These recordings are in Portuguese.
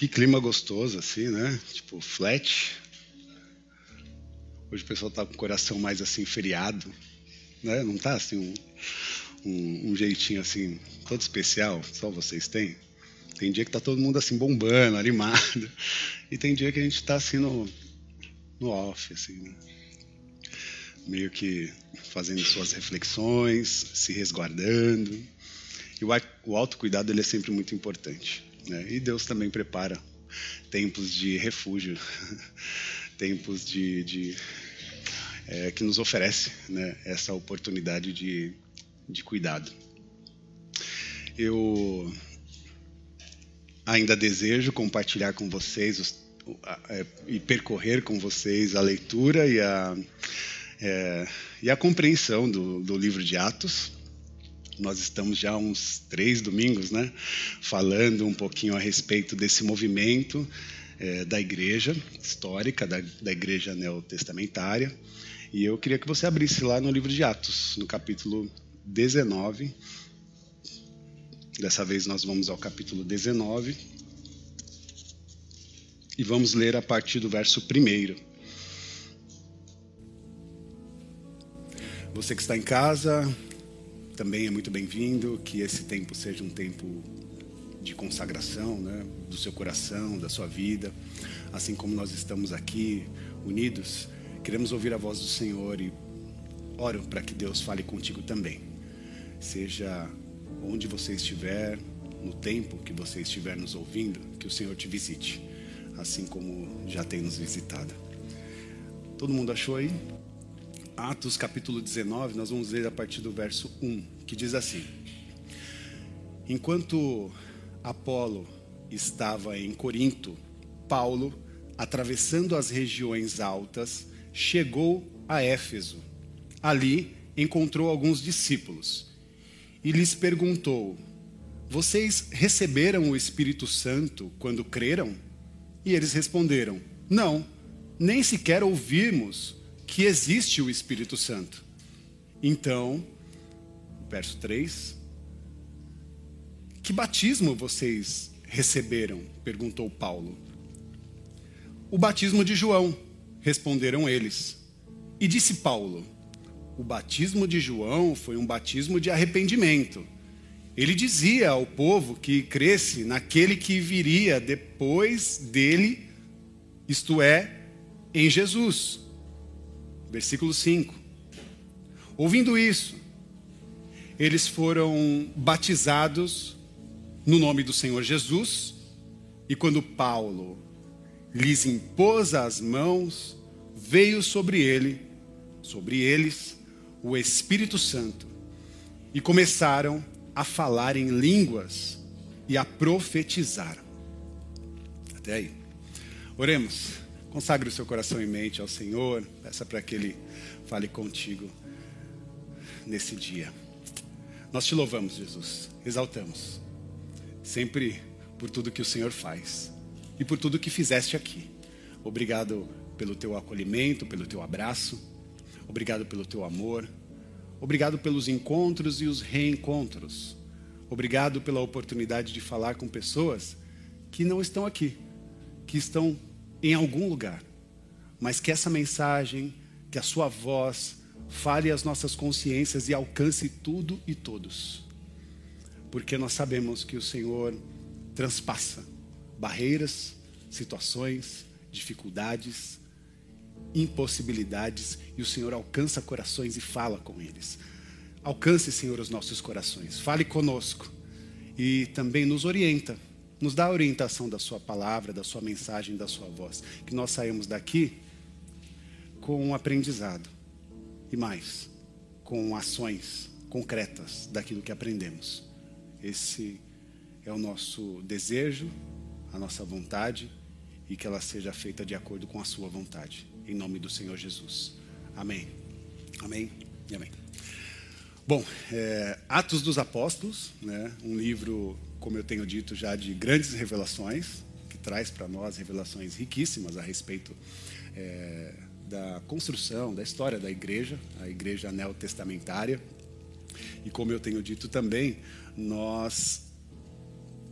Que clima gostoso, assim, né? Tipo, flat. Hoje o pessoal tá com o coração mais assim, feriado. Né? Não tá assim um, um, um jeitinho assim, todo especial, só vocês têm? Tem dia que tá todo mundo assim bombando, animado. E tem dia que a gente tá assim no, no off, assim, né? Meio que fazendo suas reflexões, se resguardando. E o, o autocuidado ele é sempre muito importante. Né? E Deus também prepara tempos de refúgio, tempos de, de é, que nos oferece né, essa oportunidade de, de cuidado. Eu ainda desejo compartilhar com vocês os, é, e percorrer com vocês a leitura e a, é, e a compreensão do, do livro de Atos. Nós estamos já uns três domingos, né, falando um pouquinho a respeito desse movimento é, da igreja histórica, da, da igreja neotestamentária. E eu queria que você abrisse lá no livro de Atos, no capítulo 19. Dessa vez nós vamos ao capítulo 19 e vamos ler a partir do verso 1. Você que está em casa, também é muito bem-vindo. Que esse tempo seja um tempo de consagração né, do seu coração, da sua vida. Assim como nós estamos aqui unidos, queremos ouvir a voz do Senhor e oro para que Deus fale contigo também. Seja onde você estiver, no tempo que você estiver nos ouvindo, que o Senhor te visite, assim como já tem nos visitado. Todo mundo achou aí? Atos capítulo 19, nós vamos ler a partir do verso 1, que diz assim: Enquanto Apolo estava em Corinto, Paulo, atravessando as regiões altas, chegou a Éfeso. Ali encontrou alguns discípulos e lhes perguntou: Vocês receberam o Espírito Santo quando creram? E eles responderam: Não, nem sequer ouvimos que existe o Espírito Santo. Então, verso 3: Que batismo vocês receberam? perguntou Paulo. O batismo de João, responderam eles. E disse Paulo: O batismo de João foi um batismo de arrependimento. Ele dizia ao povo que cresce naquele que viria depois dele, isto é, em Jesus. Versículo 5. Ouvindo isso, eles foram batizados no nome do Senhor Jesus, e quando Paulo lhes impôs as mãos, veio sobre ele, sobre eles, o Espírito Santo, e começaram a falar em línguas e a profetizar. Até aí. Oremos. Consagre o seu coração e mente ao Senhor. Peça para que Ele fale contigo nesse dia. Nós te louvamos, Jesus. Exaltamos. Sempre por tudo que o Senhor faz e por tudo que fizeste aqui. Obrigado pelo teu acolhimento, pelo teu abraço. Obrigado pelo teu amor. Obrigado pelos encontros e os reencontros. Obrigado pela oportunidade de falar com pessoas que não estão aqui, que estão em algum lugar, mas que essa mensagem, que a sua voz fale às nossas consciências e alcance tudo e todos. Porque nós sabemos que o Senhor transpassa barreiras, situações, dificuldades, impossibilidades e o Senhor alcança corações e fala com eles. Alcance, Senhor, os nossos corações. Fale conosco e também nos orienta nos dá a orientação da Sua palavra, da Sua mensagem, da Sua voz. Que nós saímos daqui com um aprendizado e mais, com ações concretas daquilo que aprendemos. Esse é o nosso desejo, a nossa vontade e que ela seja feita de acordo com a Sua vontade. Em nome do Senhor Jesus. Amém. Amém e amém. Bom, é, Atos dos Apóstolos, né, um livro como eu tenho dito já, de grandes revelações, que traz para nós revelações riquíssimas a respeito é, da construção, da história da igreja, a igreja neotestamentária. E como eu tenho dito também, nós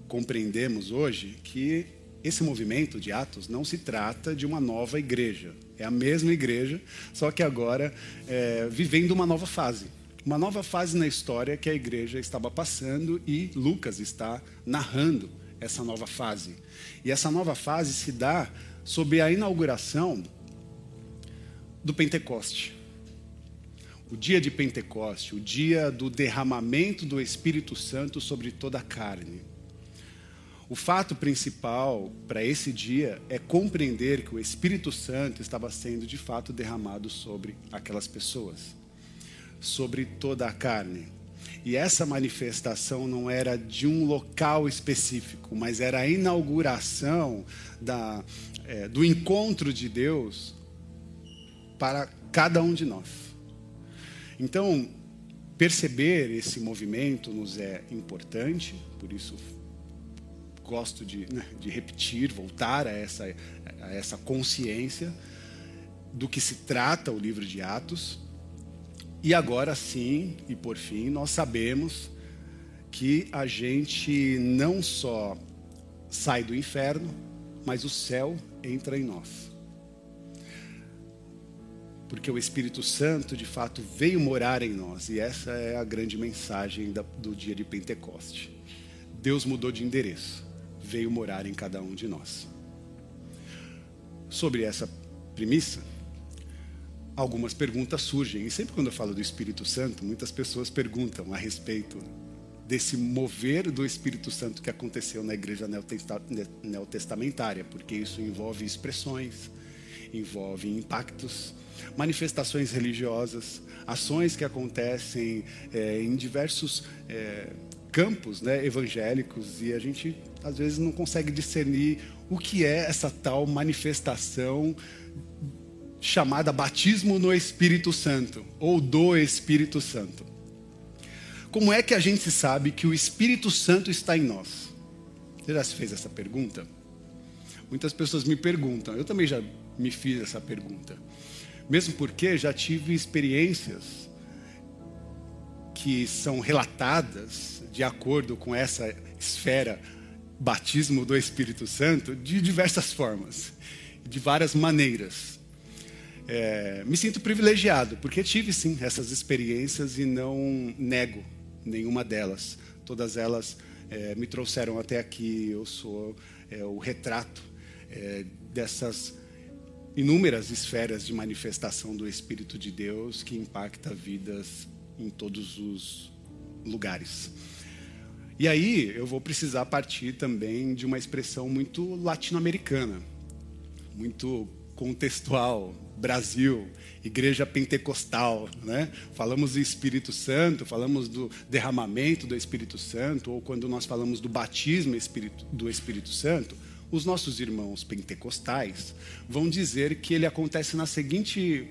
compreendemos hoje que esse movimento de Atos não se trata de uma nova igreja. É a mesma igreja, só que agora é, vivendo uma nova fase. Uma nova fase na história que a igreja estava passando e Lucas está narrando essa nova fase. E essa nova fase se dá sob a inauguração do Pentecoste. O dia de Pentecoste, o dia do derramamento do Espírito Santo sobre toda a carne. O fato principal para esse dia é compreender que o Espírito Santo estava sendo de fato derramado sobre aquelas pessoas, sobre toda a carne. E essa manifestação não era de um local específico, mas era a inauguração da, é, do encontro de Deus para cada um de nós. Então, perceber esse movimento nos é importante, por isso gosto de, né, de repetir, voltar a essa, a essa consciência do que se trata o livro de Atos. E agora sim, e por fim, nós sabemos que a gente não só sai do inferno, mas o céu entra em nós. Porque o Espírito Santo, de fato, veio morar em nós, e essa é a grande mensagem do dia de Pentecoste. Deus mudou de endereço veio morar em cada um de nós. Sobre essa premissa, algumas perguntas surgem. E sempre quando eu falo do Espírito Santo, muitas pessoas perguntam a respeito desse mover do Espírito Santo que aconteceu na igreja neotestamentária, porque isso envolve expressões, envolve impactos, manifestações religiosas, ações que acontecem é, em diversos é, campos né, evangélicos e a gente às vezes não consegue discernir o que é essa tal manifestação chamada batismo no Espírito Santo ou do Espírito Santo. Como é que a gente sabe que o Espírito Santo está em nós? Você já se fez essa pergunta? Muitas pessoas me perguntam, eu também já me fiz essa pergunta. Mesmo porque já tive experiências que são relatadas de acordo com essa esfera batismo do Espírito Santo de diversas formas, de várias maneiras. É, me sinto privilegiado, porque tive sim essas experiências e não nego nenhuma delas. Todas elas é, me trouxeram até aqui. Eu sou é, o retrato é, dessas inúmeras esferas de manifestação do Espírito de Deus que impacta vidas em todos os lugares. E aí eu vou precisar partir também de uma expressão muito latino-americana, muito contextual, Brasil, igreja pentecostal, né? Falamos do Espírito Santo, falamos do derramamento do Espírito Santo, ou quando nós falamos do batismo do Espírito Santo, os nossos irmãos pentecostais vão dizer que ele acontece na seguinte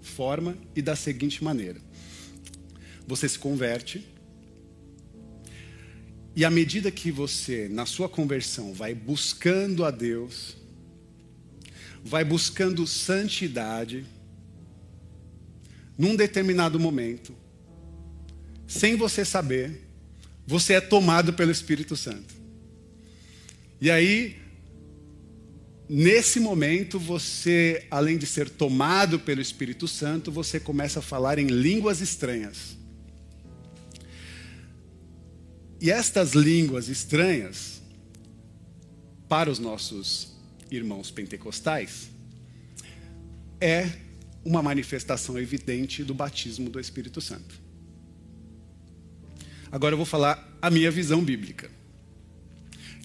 forma e da seguinte maneira: você se converte, e à medida que você, na sua conversão, vai buscando a Deus, vai buscando santidade, num determinado momento, sem você saber, você é tomado pelo Espírito Santo. E aí, nesse momento, você, além de ser tomado pelo Espírito Santo, você começa a falar em línguas estranhas. E estas línguas estranhas, para os nossos irmãos pentecostais, é uma manifestação evidente do batismo do Espírito Santo. Agora eu vou falar a minha visão bíblica,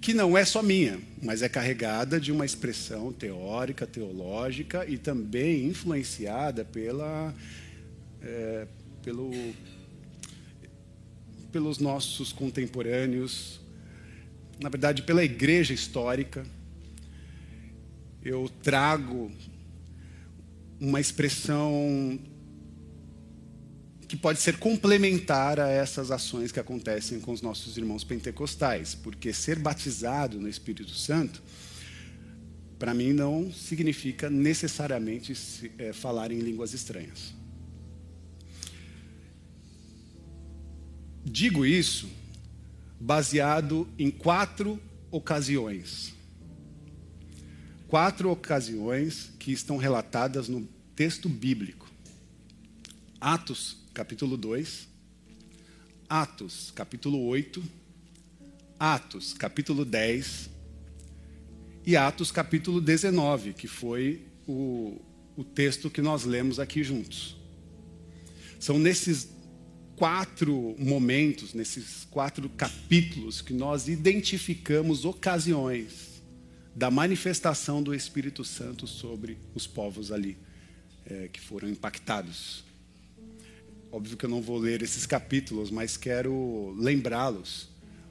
que não é só minha, mas é carregada de uma expressão teórica, teológica e também influenciada pela, é, pelo pelos nossos contemporâneos, na verdade, pela igreja histórica. Eu trago uma expressão que pode ser complementar a essas ações que acontecem com os nossos irmãos pentecostais, porque ser batizado no Espírito Santo, para mim, não significa necessariamente é, falar em línguas estranhas. Digo isso baseado em quatro ocasiões quatro ocasiões que estão relatadas no texto bíblico. Atos, capítulo 2, Atos, capítulo 8, Atos, capítulo 10 e Atos, capítulo 19, que foi o, o texto que nós lemos aqui juntos. São nesses quatro momentos, nesses quatro capítulos, que nós identificamos ocasiões da manifestação do Espírito Santo sobre os povos ali é, que foram impactados. Óbvio que eu não vou ler esses capítulos, mas quero lembrá-los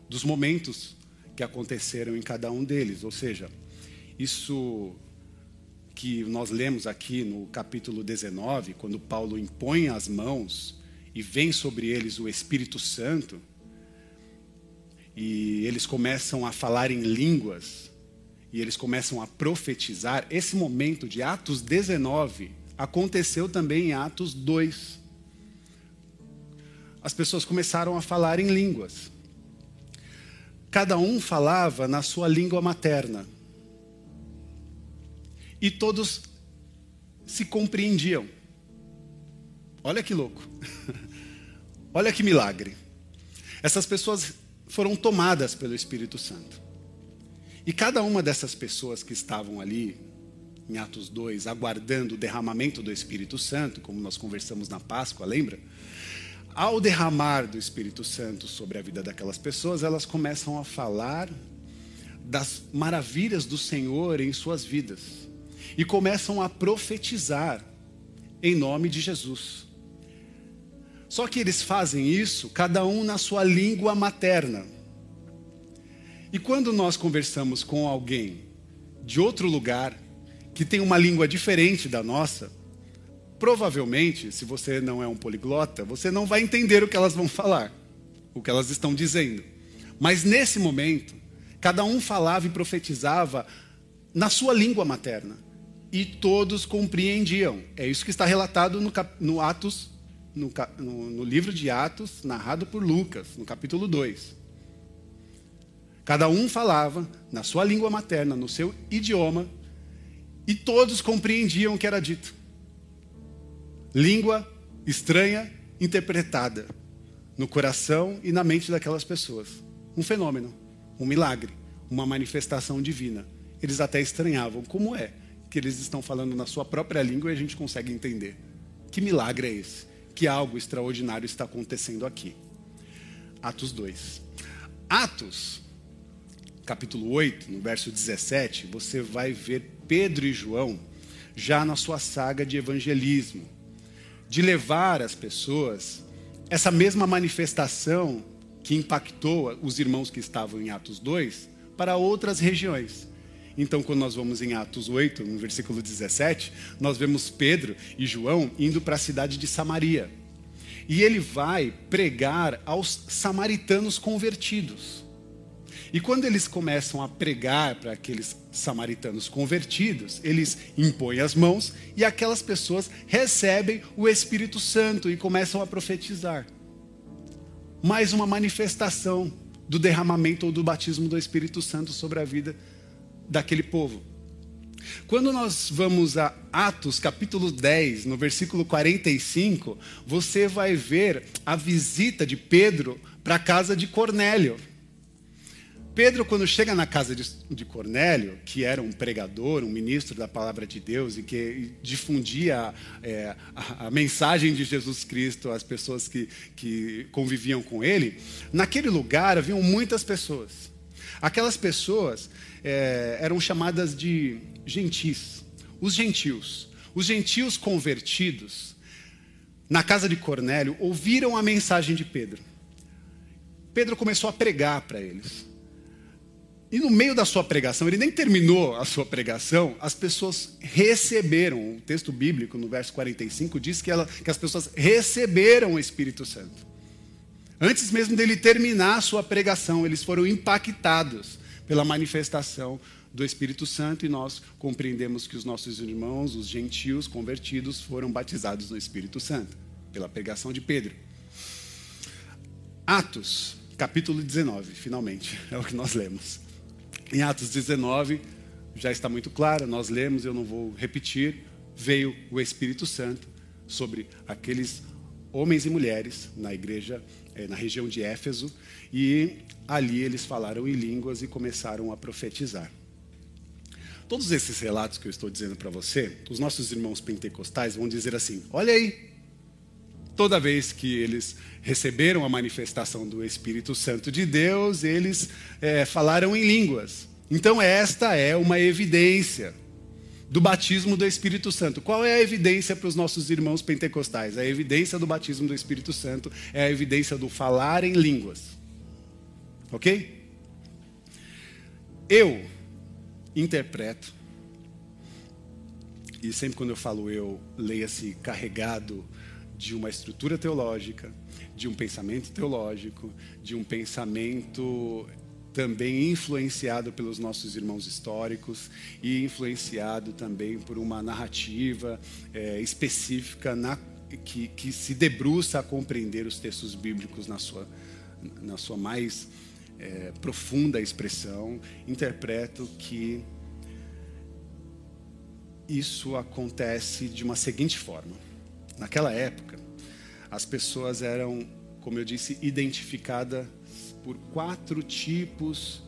dos momentos que aconteceram em cada um deles. Ou seja, isso que nós lemos aqui no capítulo 19, quando Paulo impõe as mãos e vem sobre eles o Espírito Santo, e eles começam a falar em línguas, e eles começam a profetizar, esse momento de Atos 19 aconteceu também em Atos 2. As pessoas começaram a falar em línguas. Cada um falava na sua língua materna. E todos se compreendiam. Olha que louco. Olha que milagre. Essas pessoas foram tomadas pelo Espírito Santo. E cada uma dessas pessoas que estavam ali, em Atos 2, aguardando o derramamento do Espírito Santo, como nós conversamos na Páscoa, lembra? Ao derramar do Espírito Santo sobre a vida daquelas pessoas, elas começam a falar das maravilhas do Senhor em suas vidas e começam a profetizar em nome de Jesus. Só que eles fazem isso, cada um na sua língua materna. E quando nós conversamos com alguém de outro lugar, que tem uma língua diferente da nossa, provavelmente, se você não é um poliglota, você não vai entender o que elas vão falar, o que elas estão dizendo. Mas nesse momento, cada um falava e profetizava na sua língua materna. E todos compreendiam. É isso que está relatado no, no Atos no, no, no livro de Atos, narrado por Lucas, no capítulo 2. Cada um falava na sua língua materna, no seu idioma, e todos compreendiam o que era dito. Língua estranha interpretada no coração e na mente daquelas pessoas. Um fenômeno, um milagre, uma manifestação divina. Eles até estranhavam como é que eles estão falando na sua própria língua e a gente consegue entender. Que milagre é esse? que algo extraordinário está acontecendo aqui. Atos 2. Atos, capítulo 8, no verso 17, você vai ver Pedro e João já na sua saga de evangelismo, de levar as pessoas essa mesma manifestação que impactou os irmãos que estavam em Atos 2 para outras regiões. Então, quando nós vamos em Atos 8, no versículo 17, nós vemos Pedro e João indo para a cidade de Samaria. E ele vai pregar aos samaritanos convertidos. E quando eles começam a pregar para aqueles samaritanos convertidos, eles impõem as mãos e aquelas pessoas recebem o Espírito Santo e começam a profetizar. Mais uma manifestação do derramamento ou do batismo do Espírito Santo sobre a vida daquele povo. Quando nós vamos a Atos capítulo 10, no versículo 45, você vai ver a visita de Pedro para a casa de Cornélio. Pedro, quando chega na casa de, Cornélio, que era um pregador, um ministro da palavra de Deus e que difundia é, a, a, mensagem de Jesus Cristo às pessoas que, que conviviam com ele, naquele lugar haviam muitas pessoas. Aquelas pessoas é, eram chamadas de gentis, os gentios. Os gentios convertidos, na casa de Cornélio, ouviram a mensagem de Pedro. Pedro começou a pregar para eles. E no meio da sua pregação, ele nem terminou a sua pregação, as pessoas receberam, o texto bíblico no verso 45 diz que, ela, que as pessoas receberam o Espírito Santo. Antes mesmo dele terminar a sua pregação, eles foram impactados pela manifestação do Espírito Santo e nós compreendemos que os nossos irmãos, os gentios convertidos, foram batizados no Espírito Santo, pela pregação de Pedro. Atos, capítulo 19, finalmente, é o que nós lemos. Em Atos 19, já está muito clara, nós lemos, eu não vou repetir. Veio o Espírito Santo sobre aqueles homens e mulheres na igreja, eh, na região de Éfeso, e ali eles falaram em línguas e começaram a profetizar. Todos esses relatos que eu estou dizendo para você, os nossos irmãos pentecostais vão dizer assim: olha aí, toda vez que eles receberam a manifestação do Espírito Santo de Deus, eles é, falaram em línguas. Então, esta é uma evidência do batismo do Espírito Santo. Qual é a evidência para os nossos irmãos pentecostais? A evidência do batismo do Espírito Santo é a evidência do falar em línguas. Ok? Eu interpreto, e sempre quando eu falo eu, leia-se carregado de uma estrutura teológica, de um pensamento teológico, de um pensamento também influenciado pelos nossos irmãos históricos e influenciado também por uma narrativa é, específica na, que, que, se debruça a compreender os textos bíblicos na sua, na sua mais é, profunda expressão. Interpreto que isso acontece de uma seguinte forma. Naquela época, as pessoas eram, como eu disse, identificadas por quatro tipos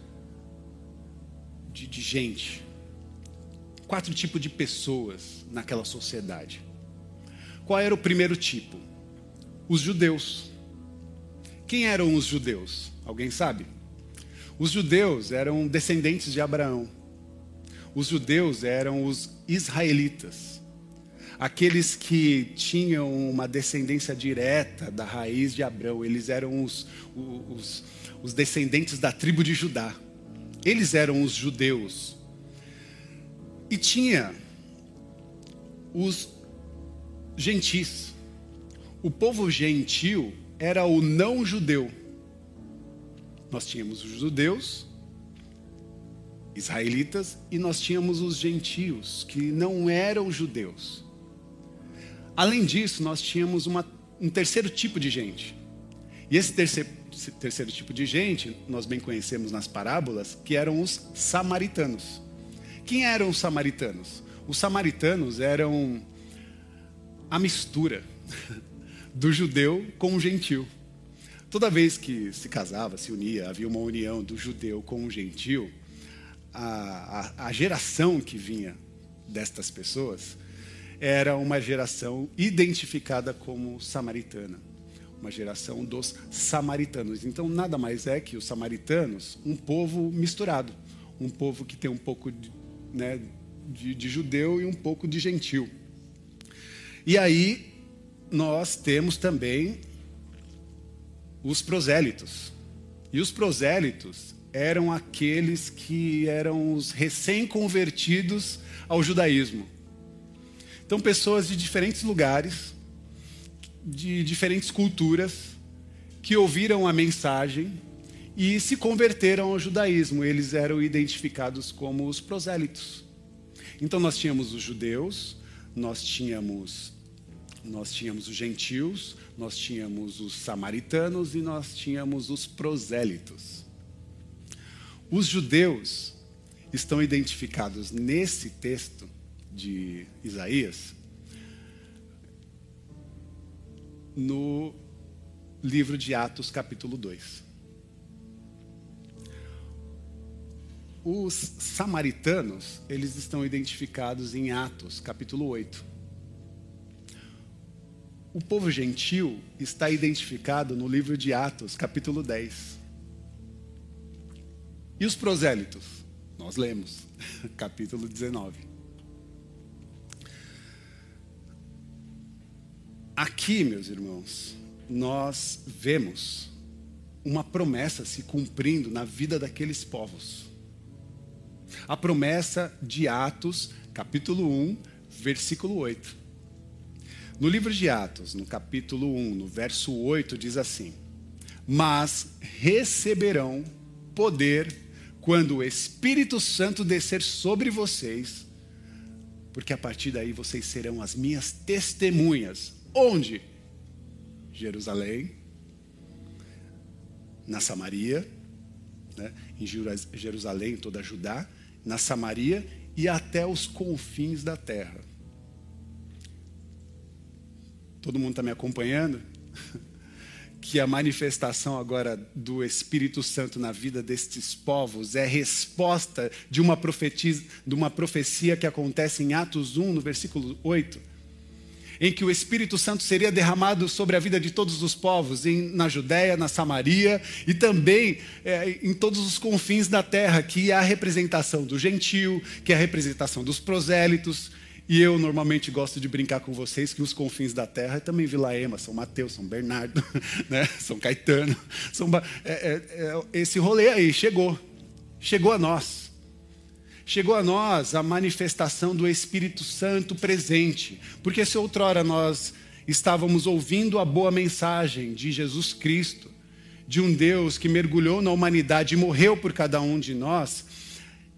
de, de gente, quatro tipos de pessoas naquela sociedade. Qual era o primeiro tipo? Os judeus. Quem eram os judeus? Alguém sabe? Os judeus eram descendentes de Abraão. Os judeus eram os israelitas aqueles que tinham uma descendência direta da raiz de Abraão, eles eram os, os, os descendentes da tribo de Judá. Eles eram os judeus. E tinha os gentis. O povo gentil era o não judeu. Nós tínhamos os judeus, israelitas, e nós tínhamos os gentios, que não eram judeus. Além disso, nós tínhamos uma, um terceiro tipo de gente. E esse terceiro, esse terceiro tipo de gente, nós bem conhecemos nas parábolas, que eram os samaritanos. Quem eram os samaritanos? Os samaritanos eram a mistura do judeu com o gentil. Toda vez que se casava, se unia, havia uma união do judeu com o gentil, a, a, a geração que vinha destas pessoas era uma geração identificada como samaritana, uma geração dos samaritanos. Então, nada mais é que os samaritanos, um povo misturado, um povo que tem um pouco de, né, de, de judeu e um pouco de gentil. E aí, nós temos também os prosélitos. E os prosélitos eram aqueles que eram os recém-convertidos ao judaísmo. Então, pessoas de diferentes lugares, de diferentes culturas, que ouviram a mensagem e se converteram ao judaísmo. Eles eram identificados como os prosélitos. Então, nós tínhamos os judeus, nós tínhamos, nós tínhamos os gentios, nós tínhamos os samaritanos e nós tínhamos os prosélitos. Os judeus estão identificados nesse texto de Isaías, no livro de Atos, capítulo 2. Os samaritanos, eles estão identificados em Atos, capítulo 8. O povo gentil está identificado no livro de Atos, capítulo 10. E os prosélitos? Nós lemos, capítulo 19. Aqui, meus irmãos, nós vemos uma promessa se cumprindo na vida daqueles povos. A promessa de Atos, capítulo 1, versículo 8. No livro de Atos, no capítulo 1, no verso 8, diz assim: Mas receberão poder quando o Espírito Santo descer sobre vocês, porque a partir daí vocês serão as minhas testemunhas Onde? Jerusalém, na Samaria, né? em Jerusalém, toda a Judá, na Samaria e até os confins da terra. Todo mundo está me acompanhando? que a manifestação agora do Espírito Santo na vida destes povos é resposta de uma, de uma profecia que acontece em Atos 1, no versículo 8, em que o Espírito Santo seria derramado sobre a vida de todos os povos, em, na Judéia, na Samaria e também é, em todos os confins da terra, que é a representação do gentil, que é a representação dos prosélitos e eu normalmente gosto de brincar com vocês que os confins da terra é também Vila Ema, São Mateus, São Bernardo, né? São Caetano. São, é, é, é, esse rolê aí chegou. Chegou a nós. Chegou a nós a manifestação do Espírito Santo presente. Porque se outrora nós estávamos ouvindo a boa mensagem de Jesus Cristo, de um Deus que mergulhou na humanidade e morreu por cada um de nós,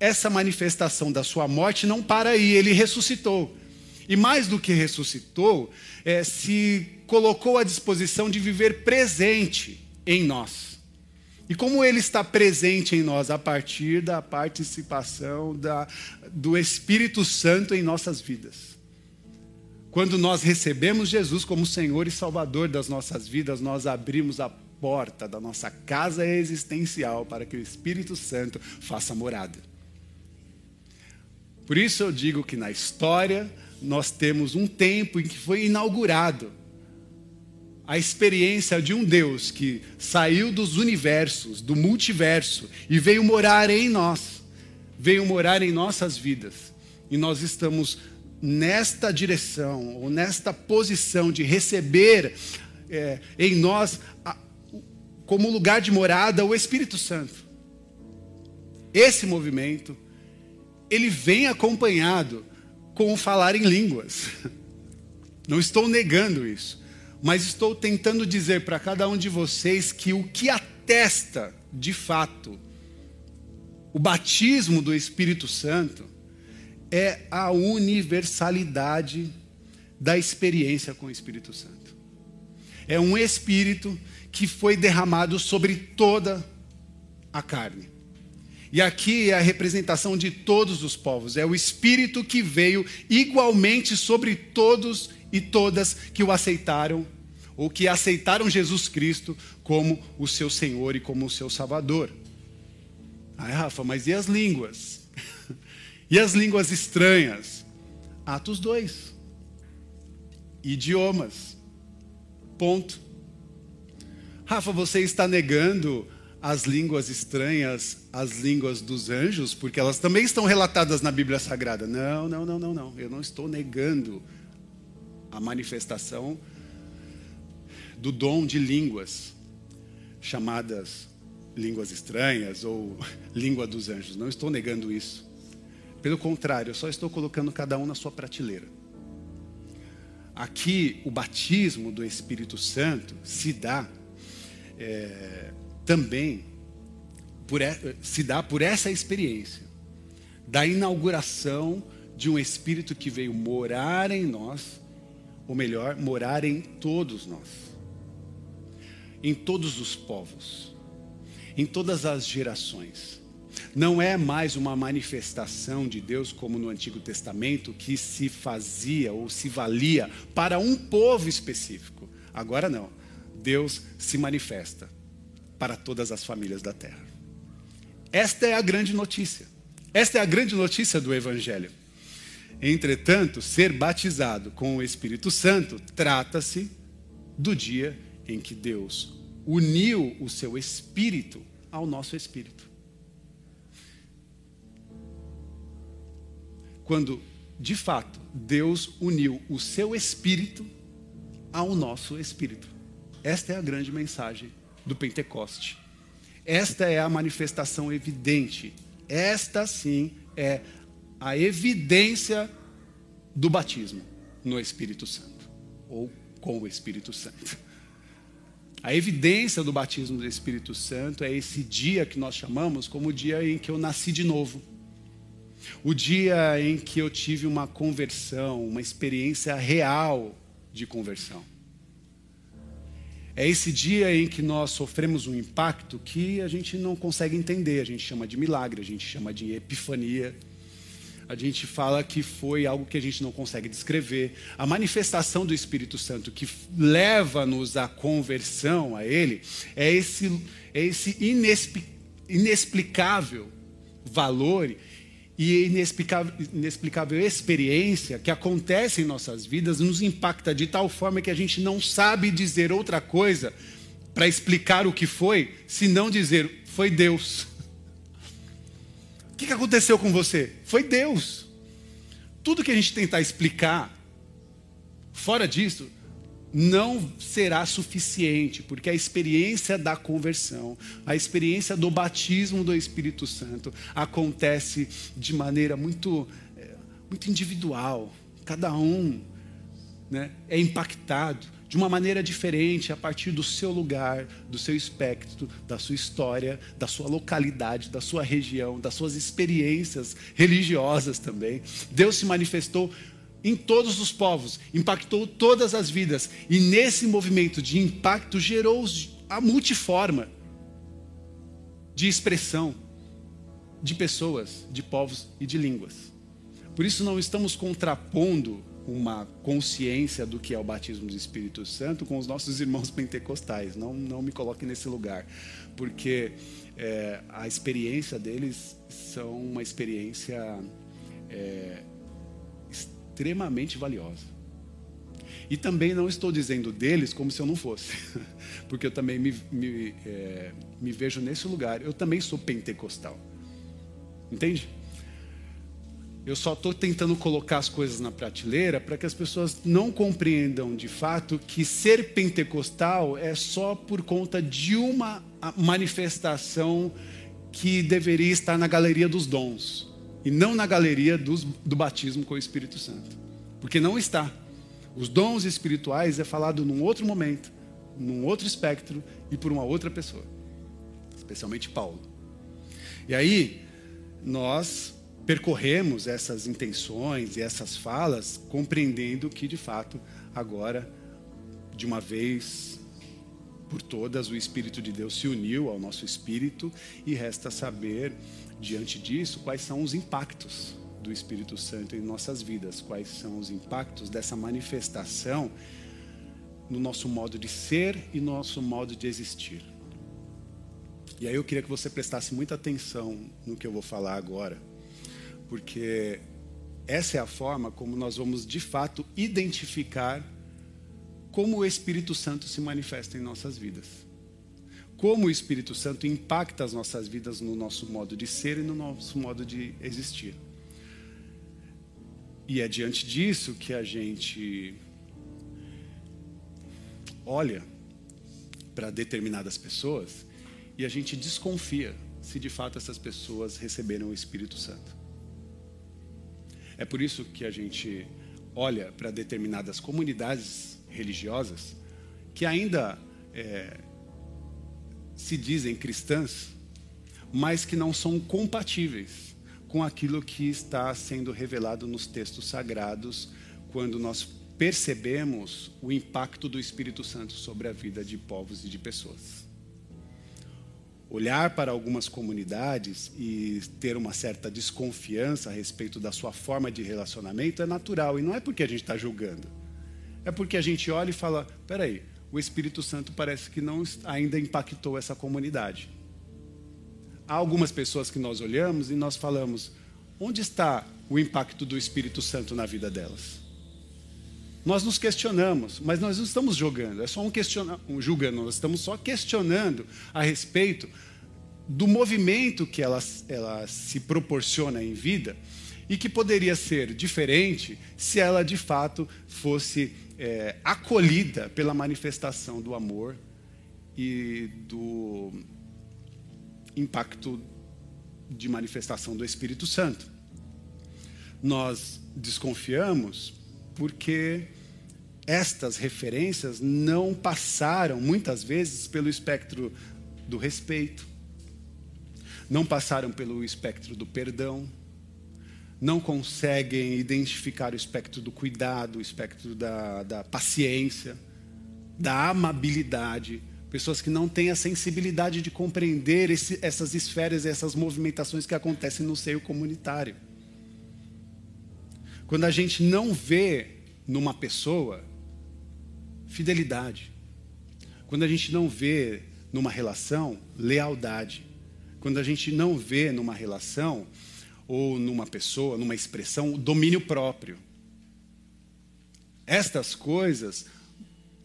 essa manifestação da sua morte não para aí, ele ressuscitou. E mais do que ressuscitou, é, se colocou à disposição de viver presente em nós. E como ele está presente em nós a partir da participação da, do Espírito Santo em nossas vidas. Quando nós recebemos Jesus como Senhor e Salvador das nossas vidas, nós abrimos a porta da nossa casa existencial para que o Espírito Santo faça morada. Por isso eu digo que na história nós temos um tempo em que foi inaugurado a experiência de um Deus que saiu dos universos, do multiverso e veio morar em nós, veio morar em nossas vidas. E nós estamos nesta direção, ou nesta posição de receber é, em nós, a, como lugar de morada, o Espírito Santo. Esse movimento ele vem acompanhado com o falar em línguas. Não estou negando isso, mas estou tentando dizer para cada um de vocês que o que atesta, de fato, o batismo do Espírito Santo é a universalidade da experiência com o Espírito Santo. É um Espírito que foi derramado sobre toda a carne. E aqui é a representação de todos os povos, é o Espírito que veio igualmente sobre todos e todas que o aceitaram, ou que aceitaram Jesus Cristo como o seu Senhor e como o seu Salvador. Ai, Rafa, mas e as línguas? e as línguas estranhas? Atos 2. Idiomas. Ponto. Rafa, você está negando as línguas estranhas, as línguas dos anjos, porque elas também estão relatadas na Bíblia Sagrada. Não, não, não, não, não. Eu não estou negando a manifestação do dom de línguas, chamadas línguas estranhas ou língua dos anjos. Não estou negando isso. Pelo contrário, eu só estou colocando cada um na sua prateleira. Aqui, o batismo do Espírito Santo se dá é, também por, se dá por essa experiência da inauguração de um Espírito que veio morar em nós, ou melhor, morar em todos nós, em todos os povos, em todas as gerações. Não é mais uma manifestação de Deus como no Antigo Testamento que se fazia ou se valia para um povo específico. Agora não. Deus se manifesta para todas as famílias da terra. Esta é a grande notícia. Esta é a grande notícia do Evangelho. Entretanto, ser batizado com o Espírito Santo trata-se do dia em que Deus uniu o seu espírito ao nosso espírito. Quando, de fato, Deus uniu o seu espírito ao nosso espírito. Esta é a grande mensagem do Pentecoste. Esta é a manifestação evidente. Esta sim é a evidência do batismo no Espírito Santo, ou com o Espírito Santo. A evidência do batismo do Espírito Santo é esse dia que nós chamamos como o dia em que eu nasci de novo. O dia em que eu tive uma conversão, uma experiência real de conversão. É esse dia em que nós sofremos um impacto que a gente não consegue entender. A gente chama de milagre, a gente chama de epifania. A gente fala que foi algo que a gente não consegue descrever. A manifestação do Espírito Santo que leva-nos à conversão a Ele é esse, é esse inexplicável valor e inexplicável, inexplicável experiência que acontece em nossas vidas nos impacta de tal forma que a gente não sabe dizer outra coisa para explicar o que foi, se não dizer foi Deus. O que aconteceu com você? Foi Deus. Tudo que a gente tentar explicar, fora disso, não será suficiente, porque a experiência da conversão, a experiência do batismo do Espírito Santo acontece de maneira muito, é, muito individual. Cada um né, é impactado de uma maneira diferente a partir do seu lugar, do seu espectro, da sua história, da sua localidade, da sua região, das suas experiências religiosas também. Deus se manifestou em todos os povos, impactou todas as vidas, e nesse movimento de impacto gerou a multiforma de expressão de pessoas, de povos e de línguas. Por isso não estamos contrapondo uma consciência do que é o batismo do Espírito Santo com os nossos irmãos pentecostais. Não, não me coloque nesse lugar, porque é, a experiência deles são uma experiência é, extremamente valiosa. E também não estou dizendo deles como se eu não fosse, porque eu também me, me, é, me vejo nesse lugar. Eu também sou pentecostal, entende? Eu só estou tentando colocar as coisas na prateleira para que as pessoas não compreendam de fato que ser pentecostal é só por conta de uma manifestação que deveria estar na galeria dos dons e não na galeria dos, do batismo com o Espírito Santo, porque não está. Os dons espirituais é falado num outro momento, num outro espectro e por uma outra pessoa, especialmente Paulo. E aí nós percorremos essas intenções e essas falas, compreendendo que, de fato, agora, de uma vez por todas, o Espírito de Deus se uniu ao nosso espírito e resta saber, diante disso, quais são os impactos do Espírito Santo em nossas vidas, quais são os impactos dessa manifestação no nosso modo de ser e no nosso modo de existir. E aí eu queria que você prestasse muita atenção no que eu vou falar agora porque essa é a forma como nós vamos de fato identificar como o Espírito Santo se manifesta em nossas vidas. Como o Espírito Santo impacta as nossas vidas no nosso modo de ser e no nosso modo de existir. E é diante disso que a gente olha para determinadas pessoas e a gente desconfia se de fato essas pessoas receberam o Espírito Santo. É por isso que a gente olha para determinadas comunidades religiosas que ainda é, se dizem cristãs, mas que não são compatíveis com aquilo que está sendo revelado nos textos sagrados quando nós percebemos o impacto do Espírito Santo sobre a vida de povos e de pessoas olhar para algumas comunidades e ter uma certa desconfiança a respeito da sua forma de relacionamento é natural. E não é porque a gente está julgando. É porque a gente olha e fala: peraí, o Espírito Santo parece que não ainda impactou essa comunidade. Há algumas pessoas que nós olhamos e nós falamos: onde está o impacto do Espírito Santo na vida delas? Nós nos questionamos, mas nós não estamos jogando, é só um, questiona, um julgando, nós estamos só questionando a respeito do movimento que ela, ela se proporciona em vida e que poderia ser diferente se ela de fato fosse é, acolhida pela manifestação do amor e do impacto de manifestação do Espírito Santo. Nós desconfiamos porque estas referências não passaram, muitas vezes, pelo espectro do respeito, não passaram pelo espectro do perdão, não conseguem identificar o espectro do cuidado, o espectro da, da paciência, da amabilidade. Pessoas que não têm a sensibilidade de compreender esse, essas esferas, essas movimentações que acontecem no seio comunitário. Quando a gente não vê numa pessoa fidelidade. Quando a gente não vê numa relação lealdade. Quando a gente não vê numa relação ou numa pessoa, numa expressão, domínio próprio. Estas coisas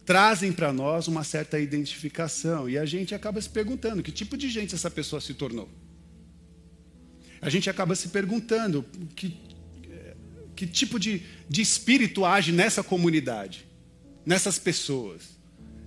trazem para nós uma certa identificação e a gente acaba se perguntando que tipo de gente essa pessoa se tornou. A gente acaba se perguntando que, que tipo de, de espírito age nessa comunidade, nessas pessoas,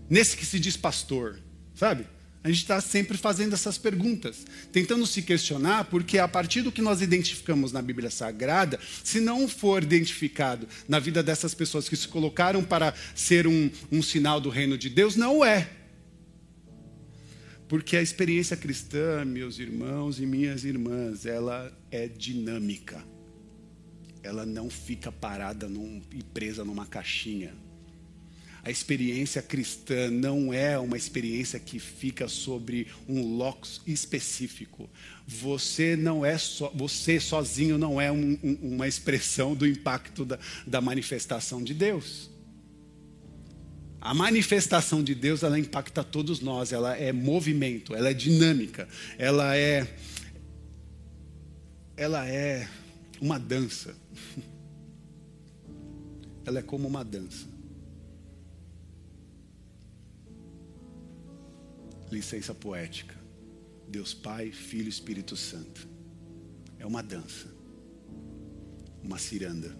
nesse que se diz pastor, sabe? A gente está sempre fazendo essas perguntas, tentando se questionar, porque a partir do que nós identificamos na Bíblia Sagrada, se não for identificado na vida dessas pessoas que se colocaram para ser um, um sinal do reino de Deus, não é. Porque a experiência cristã, meus irmãos e minhas irmãs, ela é dinâmica. Ela não fica parada num, e presa numa caixinha. A experiência cristã não é uma experiência que fica sobre um locus específico. Você não é so, você sozinho não é um, um, uma expressão do impacto da, da manifestação de Deus. A manifestação de Deus ela impacta todos nós. Ela é movimento, ela é dinâmica, ela é ela é uma dança. Ela é como uma dança. licença poética. Deus Pai, Filho e Espírito Santo. É uma dança. Uma ciranda.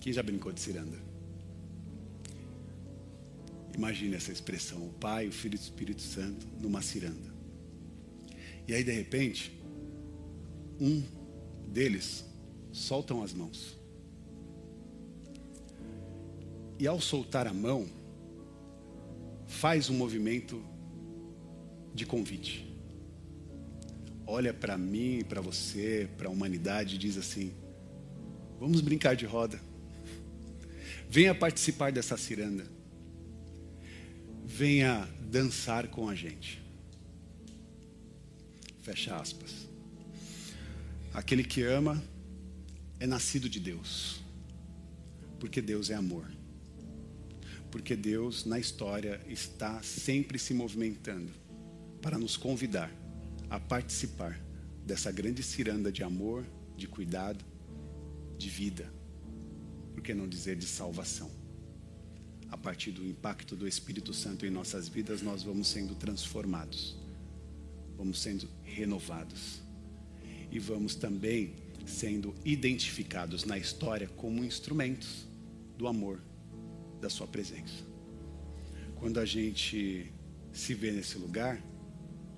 Quem já brincou de ciranda? Imagine essa expressão: o Pai, o Filho e o Espírito Santo numa ciranda. E aí, de repente, um deles soltam as mãos. E ao soltar a mão, faz um movimento de convite. Olha para mim, para você, para a humanidade e diz assim: vamos brincar de roda. Venha participar dessa ciranda. Venha dançar com a gente. Fecha aspas. Aquele que ama é nascido de Deus, porque Deus é amor. Porque Deus, na história, está sempre se movimentando para nos convidar a participar dessa grande ciranda de amor, de cuidado, de vida, por que não dizer de salvação? A partir do impacto do Espírito Santo em nossas vidas, nós vamos sendo transformados, vamos sendo renovados e vamos também sendo identificados na história como instrumentos do amor, da Sua presença. Quando a gente se vê nesse lugar,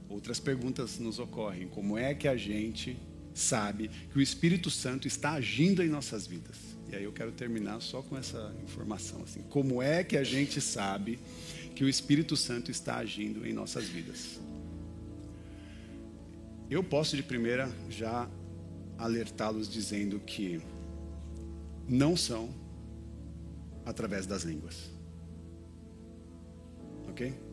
Outras perguntas nos ocorrem. Como é que a gente sabe que o Espírito Santo está agindo em nossas vidas? E aí eu quero terminar só com essa informação assim. Como é que a gente sabe que o Espírito Santo está agindo em nossas vidas? Eu posso de primeira já alertá-los dizendo que não são através das línguas. OK?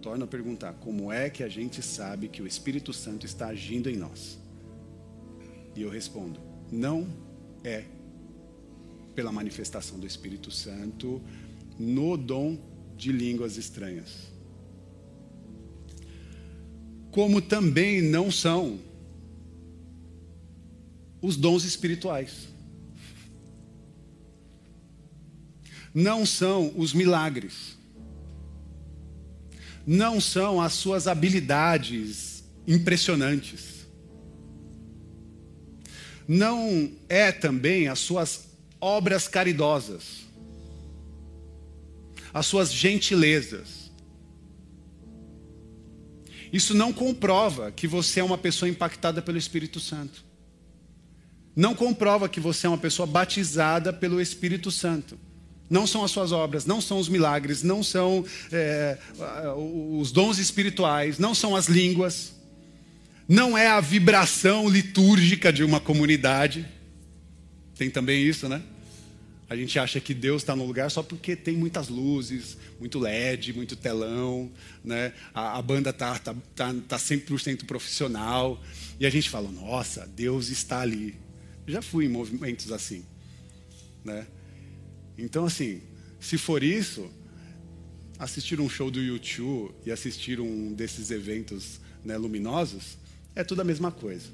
torno a perguntar: como é que a gente sabe que o Espírito Santo está agindo em nós? E eu respondo: não é pela manifestação do Espírito Santo no dom de línguas estranhas. Como também não são os dons espirituais. Não são os milagres não são as suas habilidades impressionantes. Não é também as suas obras caridosas, as suas gentilezas. Isso não comprova que você é uma pessoa impactada pelo Espírito Santo. Não comprova que você é uma pessoa batizada pelo Espírito Santo. Não são as suas obras, não são os milagres, não são é, os dons espirituais, não são as línguas, não é a vibração litúrgica de uma comunidade. Tem também isso, né? A gente acha que Deus está no lugar só porque tem muitas luzes, muito LED, muito telão, né? a, a banda está tá, tá, tá 100% profissional. E a gente fala, nossa, Deus está ali. Já fui em movimentos assim, né? Então, assim, se for isso, assistir um show do YouTube e assistir um desses eventos né, luminosos é tudo a mesma coisa.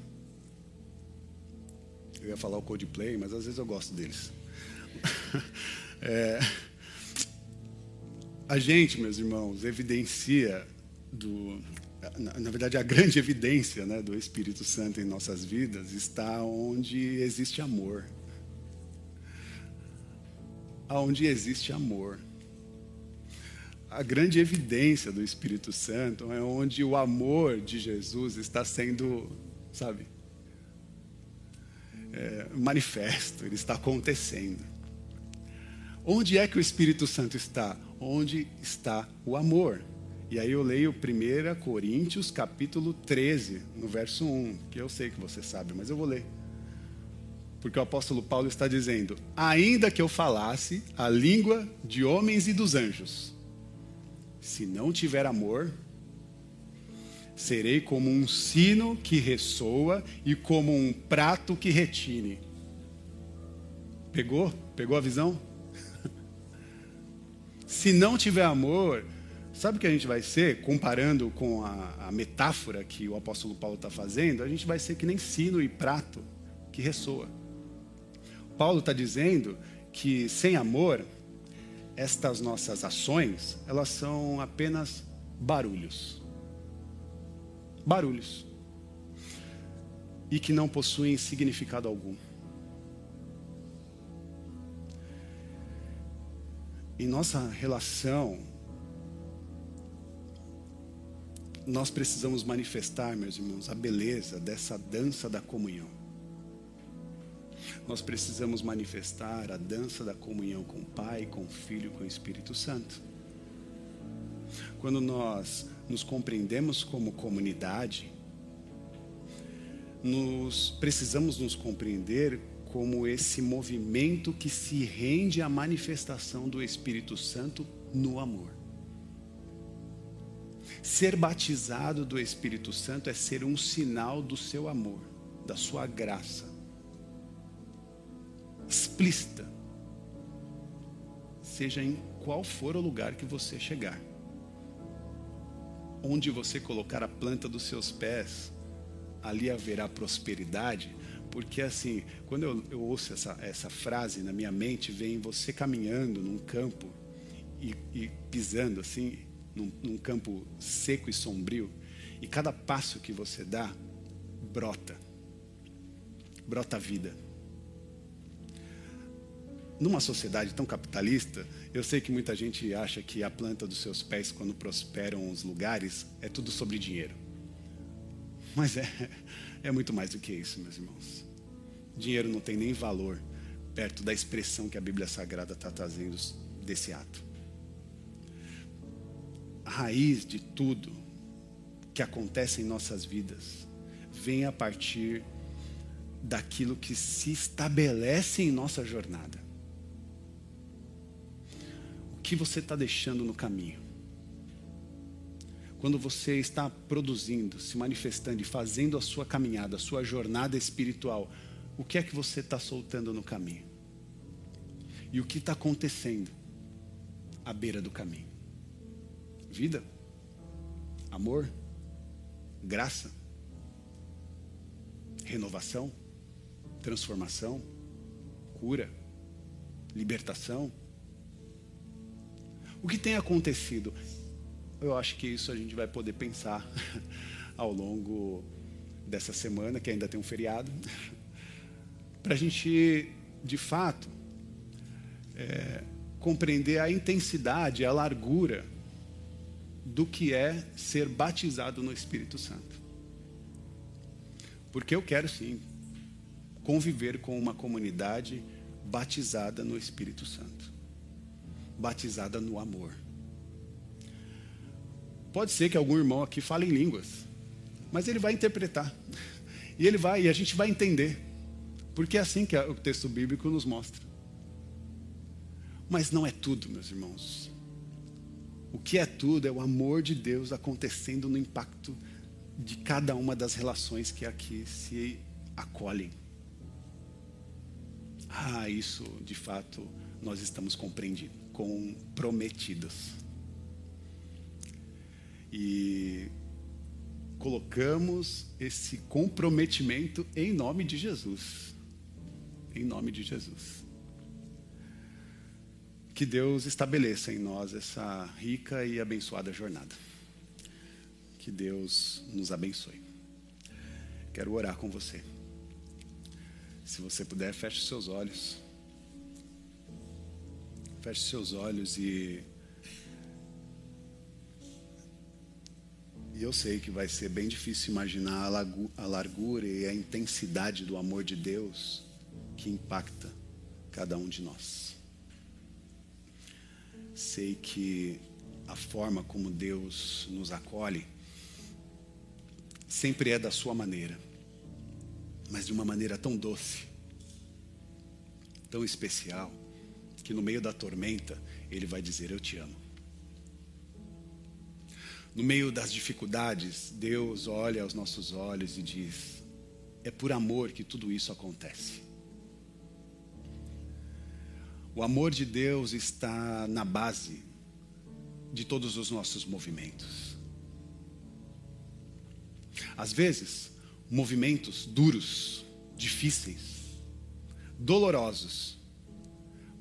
Eu ia falar o Coldplay, mas às vezes eu gosto deles. é, a gente, meus irmãos, evidencia do, na, na, verdade, a grande evidência né, do Espírito Santo em nossas vidas está onde existe amor. Aonde existe amor. A grande evidência do Espírito Santo é onde o amor de Jesus está sendo, sabe, é, manifesto, ele está acontecendo. Onde é que o Espírito Santo está? Onde está o amor? E aí eu leio 1 Coríntios capítulo 13, no verso 1, que eu sei que você sabe, mas eu vou ler. Porque o apóstolo Paulo está dizendo: Ainda que eu falasse a língua de homens e dos anjos, se não tiver amor, serei como um sino que ressoa e como um prato que retine. Pegou? Pegou a visão? Se não tiver amor, Sabe o que a gente vai ser, comparando com a, a metáfora que o apóstolo Paulo está fazendo? A gente vai ser que nem sino e prato que ressoa. Paulo está dizendo que sem amor, estas nossas ações, elas são apenas barulhos. Barulhos. E que não possuem significado algum. Em nossa relação nós precisamos manifestar, meus irmãos, a beleza dessa dança da comunhão. Nós precisamos manifestar a dança da comunhão com o Pai, com o Filho, com o Espírito Santo. Quando nós nos compreendemos como comunidade, precisamos nos compreender como esse movimento que se rende à manifestação do Espírito Santo no amor. Ser batizado do Espírito Santo é ser um sinal do seu amor, da sua graça. Explícita. Seja em qual for o lugar que você chegar. Onde você colocar a planta dos seus pés, ali haverá prosperidade, porque assim, quando eu, eu ouço essa, essa frase na minha mente, vem você caminhando num campo e, e pisando assim, num, num campo seco e sombrio, e cada passo que você dá, brota. Brota vida. Numa sociedade tão capitalista, eu sei que muita gente acha que a planta dos seus pés, quando prosperam os lugares, é tudo sobre dinheiro. Mas é, é muito mais do que isso, meus irmãos. Dinheiro não tem nem valor perto da expressão que a Bíblia Sagrada está trazendo desse ato a raiz de tudo que acontece em nossas vidas vem a partir daquilo que se estabelece em nossa jornada. O que você está deixando no caminho? Quando você está produzindo, se manifestando e fazendo a sua caminhada, a sua jornada espiritual, o que é que você está soltando no caminho? E o que está acontecendo à beira do caminho? vida, amor, graça, renovação, transformação, cura, libertação. O que tem acontecido? Eu acho que isso a gente vai poder pensar ao longo dessa semana, que ainda tem um feriado, para a gente, de fato, é, compreender a intensidade, a largura do que é ser batizado no Espírito Santo. Porque eu quero sim conviver com uma comunidade batizada no Espírito Santo, batizada no amor. Pode ser que algum irmão aqui fale em línguas, mas ele vai interpretar. E ele vai, e a gente vai entender. Porque é assim que o texto bíblico nos mostra. Mas não é tudo, meus irmãos. O que é tudo é o amor de Deus acontecendo no impacto de cada uma das relações que aqui se acolhem. Ah, isso de fato nós estamos compreendidos, comprometidos. E colocamos esse comprometimento em nome de Jesus. Em nome de Jesus. Que Deus estabeleça em nós essa rica e abençoada jornada. Que Deus nos abençoe. Quero orar com você. Se você puder, feche seus olhos. Feche seus olhos e. E eu sei que vai ser bem difícil imaginar a largura e a intensidade do amor de Deus que impacta cada um de nós. Sei que a forma como Deus nos acolhe sempre é da sua maneira, mas de uma maneira tão doce, tão especial, que no meio da tormenta Ele vai dizer: Eu te amo. No meio das dificuldades, Deus olha aos nossos olhos e diz: É por amor que tudo isso acontece. O amor de Deus está na base de todos os nossos movimentos. Às vezes, movimentos duros, difíceis, dolorosos,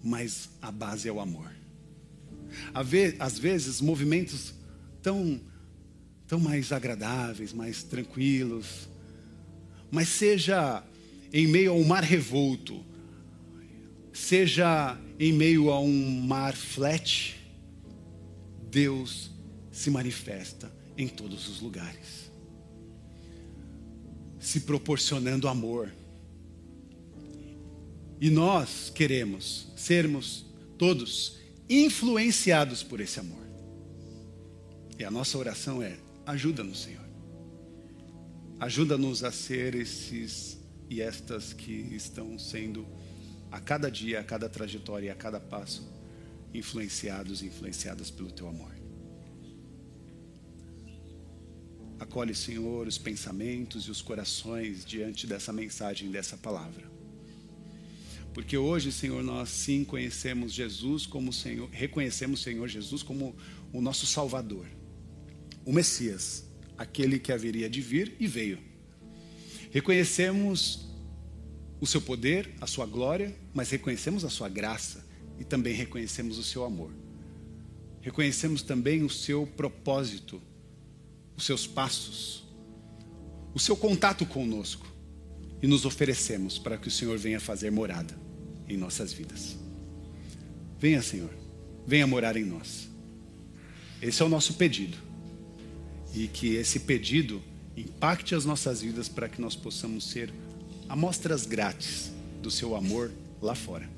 mas a base é o amor. Às vezes, movimentos tão, tão mais agradáveis, mais tranquilos, mas seja em meio a um mar revolto, seja em meio a um mar flat, Deus se manifesta em todos os lugares, se proporcionando amor. E nós queremos sermos todos influenciados por esse amor. E a nossa oração é: ajuda-nos, Senhor. Ajuda-nos a ser esses e estas que estão sendo a cada dia, a cada trajetória, a cada passo, influenciados e influenciadas pelo teu amor. Acolhe, Senhor, os pensamentos e os corações diante dessa mensagem, dessa palavra. Porque hoje, Senhor, nós sim conhecemos Jesus como Senhor, reconhecemos Senhor Jesus como o nosso Salvador, o Messias, aquele que haveria de vir e veio. Reconhecemos o seu poder, a sua glória, mas reconhecemos a sua graça e também reconhecemos o seu amor. Reconhecemos também o seu propósito, os seus passos, o seu contato conosco e nos oferecemos para que o Senhor venha fazer morada em nossas vidas. Venha, Senhor, venha morar em nós. Esse é o nosso pedido. E que esse pedido impacte as nossas vidas para que nós possamos ser amostras grátis do seu amor lá fora.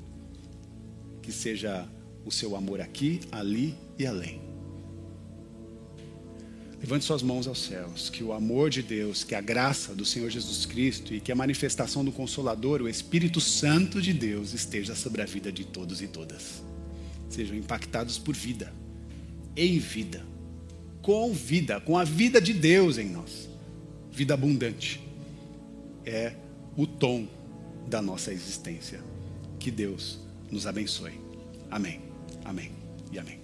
Que seja o seu amor aqui, ali e além. Levante suas mãos aos céus, que o amor de Deus, que a graça do Senhor Jesus Cristo e que a manifestação do Consolador, o Espírito Santo de Deus, esteja sobre a vida de todos e todas. Sejam impactados por vida, em vida, com vida, com a vida de Deus em nós. Vida abundante. É o tom da nossa existência. Que Deus nos abençoe. Amém. Amém e amém.